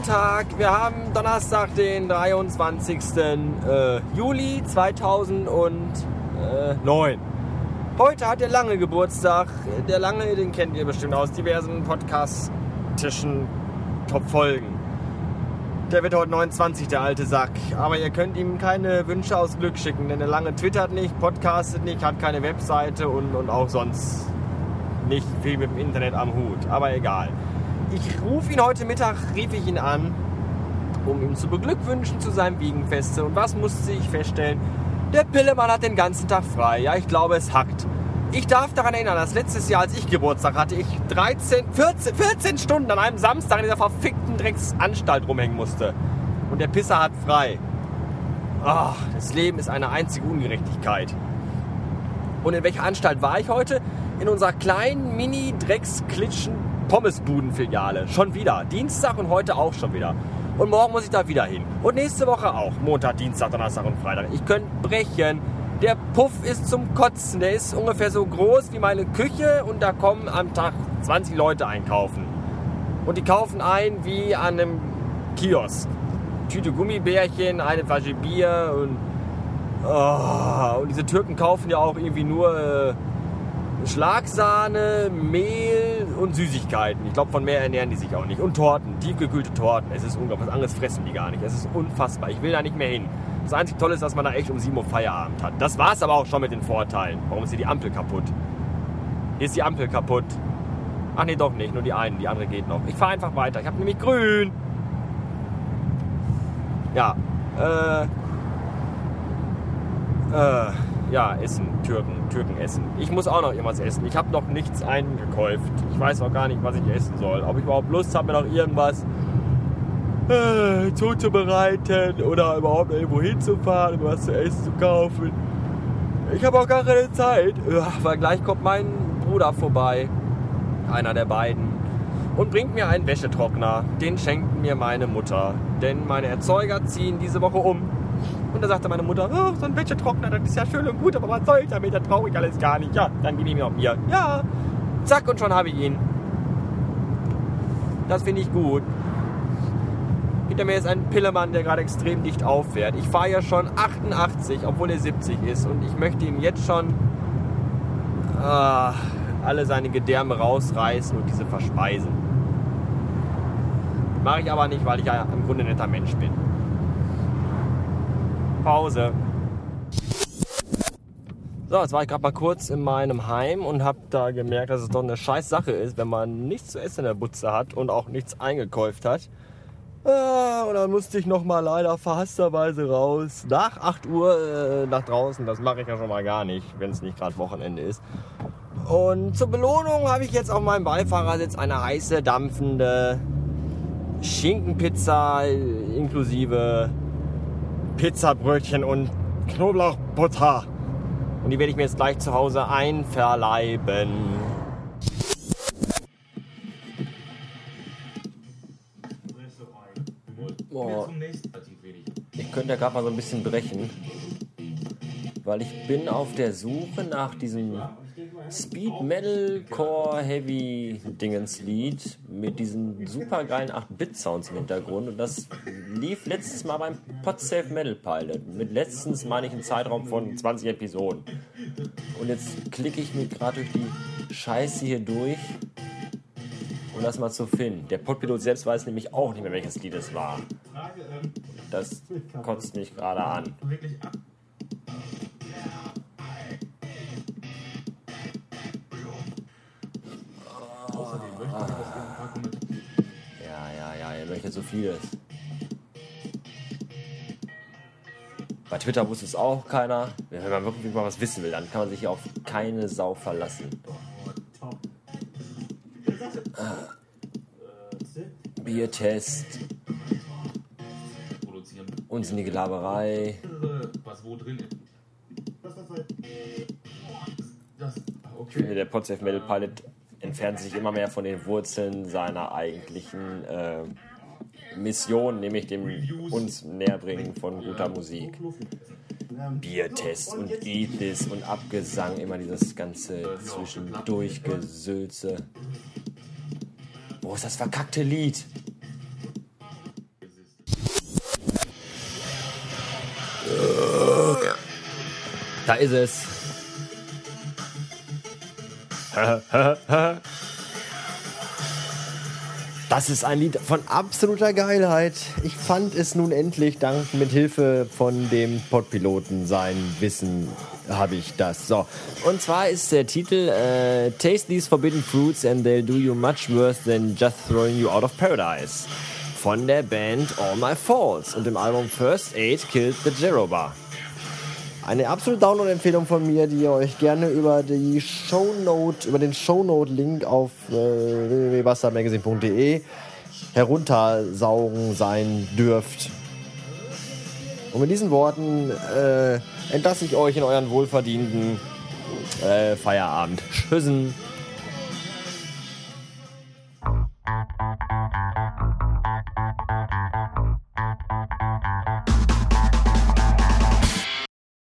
Tag. Wir haben Donnerstag, den 23. Äh, Juli 2009. Heute hat der Lange Geburtstag. Der Lange, den kennt ihr bestimmt aus diversen Podcast-Tischen, Top-Folgen. Der wird heute 29, der alte Sack. Aber ihr könnt ihm keine Wünsche aus Glück schicken, denn der Lange twittert nicht, podcastet nicht, hat keine Webseite und, und auch sonst nicht viel mit dem Internet am Hut. Aber egal. Ich rufe ihn heute Mittag, rief ich ihn an, um ihm zu beglückwünschen zu seinem Wiegenfeste. Und was musste ich feststellen? Der Pillemann hat den ganzen Tag frei. Ja, ich glaube, es hackt. Ich darf daran erinnern, dass letztes Jahr, als ich Geburtstag hatte, ich 13, 14, 14 Stunden an einem Samstag in dieser verfickten Drecksanstalt rumhängen musste. Und der Pisser hat frei. Ach, das Leben ist eine einzige Ungerechtigkeit. Und in welcher Anstalt war ich heute? In unserer kleinen Mini-Drecksklitschen Pommesbuden-Filiale. Schon wieder. Dienstag und heute auch schon wieder. Und morgen muss ich da wieder hin. Und nächste Woche auch. Montag, Dienstag, Donnerstag und Freitag. Ich könnte brechen. Der Puff ist zum Kotzen. Der ist ungefähr so groß wie meine Küche und da kommen am Tag 20 Leute einkaufen. Und die kaufen ein wie an einem Kiosk. Tüte Gummibärchen, eine Flasche Bier und, oh, und diese Türken kaufen ja auch irgendwie nur äh, Schlagsahne, Mehl und Süßigkeiten. Ich glaube, von mehr ernähren die sich auch nicht. Und Torten, tiefgekühlte Torten. Es ist unglaublich. Was anderes fressen die gar nicht. Es ist unfassbar. Ich will da nicht mehr hin. Das einzige Tolle ist, dass man da echt um 7 Uhr Feierabend hat. Das war es aber auch schon mit den Vorteilen. Warum ist hier die Ampel kaputt? Hier ist die Ampel kaputt. Ach nee, doch nicht. Nur die eine. Die andere geht noch. Ich fahre einfach weiter. Ich habe nämlich grün. Ja. Äh. Äh ja, Essen, Türken, Türken essen. Ich muss auch noch irgendwas essen. Ich habe noch nichts eingekauft. Ich weiß auch gar nicht, was ich essen soll. Ob ich überhaupt Lust habe, mir noch irgendwas äh, zuzubereiten oder überhaupt irgendwo hinzufahren, um was zu essen zu kaufen. Ich habe auch gar keine Zeit, weil gleich kommt mein Bruder vorbei, einer der beiden, und bringt mir einen Wäschetrockner. Den schenkt mir meine Mutter, denn meine Erzeuger ziehen diese Woche um und da sagte meine Mutter, oh, so ein Wäschetrockner, das ist ja schön und gut, aber was soll ich damit? Das brauche ich alles gar nicht. Ja, dann gebe ich mir auch mir. Ja, zack, und schon habe ich ihn. Das finde ich gut. Hinter mir ist ein Pillemann, der gerade extrem dicht auffährt. Ich fahre ja schon 88, obwohl er 70 ist. Und ich möchte ihm jetzt schon ah, alle seine Gedärme rausreißen und diese verspeisen. Mache ich aber nicht, weil ich ja im Grunde ein netter Mensch bin. Pause. So, jetzt war ich gerade mal kurz in meinem Heim und habe da gemerkt, dass es doch eine scheiß Sache ist, wenn man nichts zu essen in der Butze hat und auch nichts eingekauft hat. Ah, und dann musste ich noch mal leider verhassterweise raus. Nach 8 Uhr äh, nach draußen. Das mache ich ja schon mal gar nicht, wenn es nicht gerade Wochenende ist. Und zur Belohnung habe ich jetzt auf meinem Beifahrersitz eine heiße, dampfende Schinkenpizza inklusive Pizzabrötchen und Knoblauchbutter. Und die werde ich mir jetzt gleich zu Hause einverleiben. Boah. Ich könnte ja gerade mal so ein bisschen brechen. Weil ich bin auf der Suche nach diesem Speed Metal Core Heavy Dingens Lied mit diesen super geilen 8-Bit-Sounds im Hintergrund. Und das lief letztes Mal beim Podsafe Metal Pilot. Mit letztens meine ich einen Zeitraum von 20 Episoden. Und jetzt klicke ich mir gerade durch die Scheiße hier durch, um das mal zu finden. Der Podpilot selbst weiß nämlich auch nicht mehr, welches Lied es war. Das kotzt mich gerade an. Ja, ja, ja, ihr möchtet so vieles. Bei Twitter wusste es auch keiner. Wenn man wirklich mal was wissen will, dann kann man sich auf keine Sau verlassen. Ah. Biertest. Unsinnige Laberei. Was wo drin ist. Ich finde, der Podsafe Metal Pilot entfernt sich immer mehr von den Wurzeln seiner eigentlichen äh, Mission, nämlich dem uns Näherbringen von guter Musik. Biertest und Edis und Abgesang, immer dieses ganze Zwischendurchgesülze. Wo ist das verkackte Lied? Da ist es. Das ist ein Lied von absoluter Geilheit. Ich fand es nun endlich, dank mit Hilfe von dem Podpiloten sein Wissen habe ich das. So. Und zwar ist der Titel äh, Taste these forbidden fruits and they'll do you much worse than just throwing you out of paradise. Von der Band All My Faults und dem Album First Aid Killed the Zero Bar. Eine absolute Download-Empfehlung von mir, die ihr euch gerne über die Shownote, über den Shownote-Link auf äh, www.bastardmagazine.de heruntersaugen sein dürft. Und mit diesen Worten äh, entlasse ich euch in euren wohlverdienten äh, Feierabend. Tschüssen.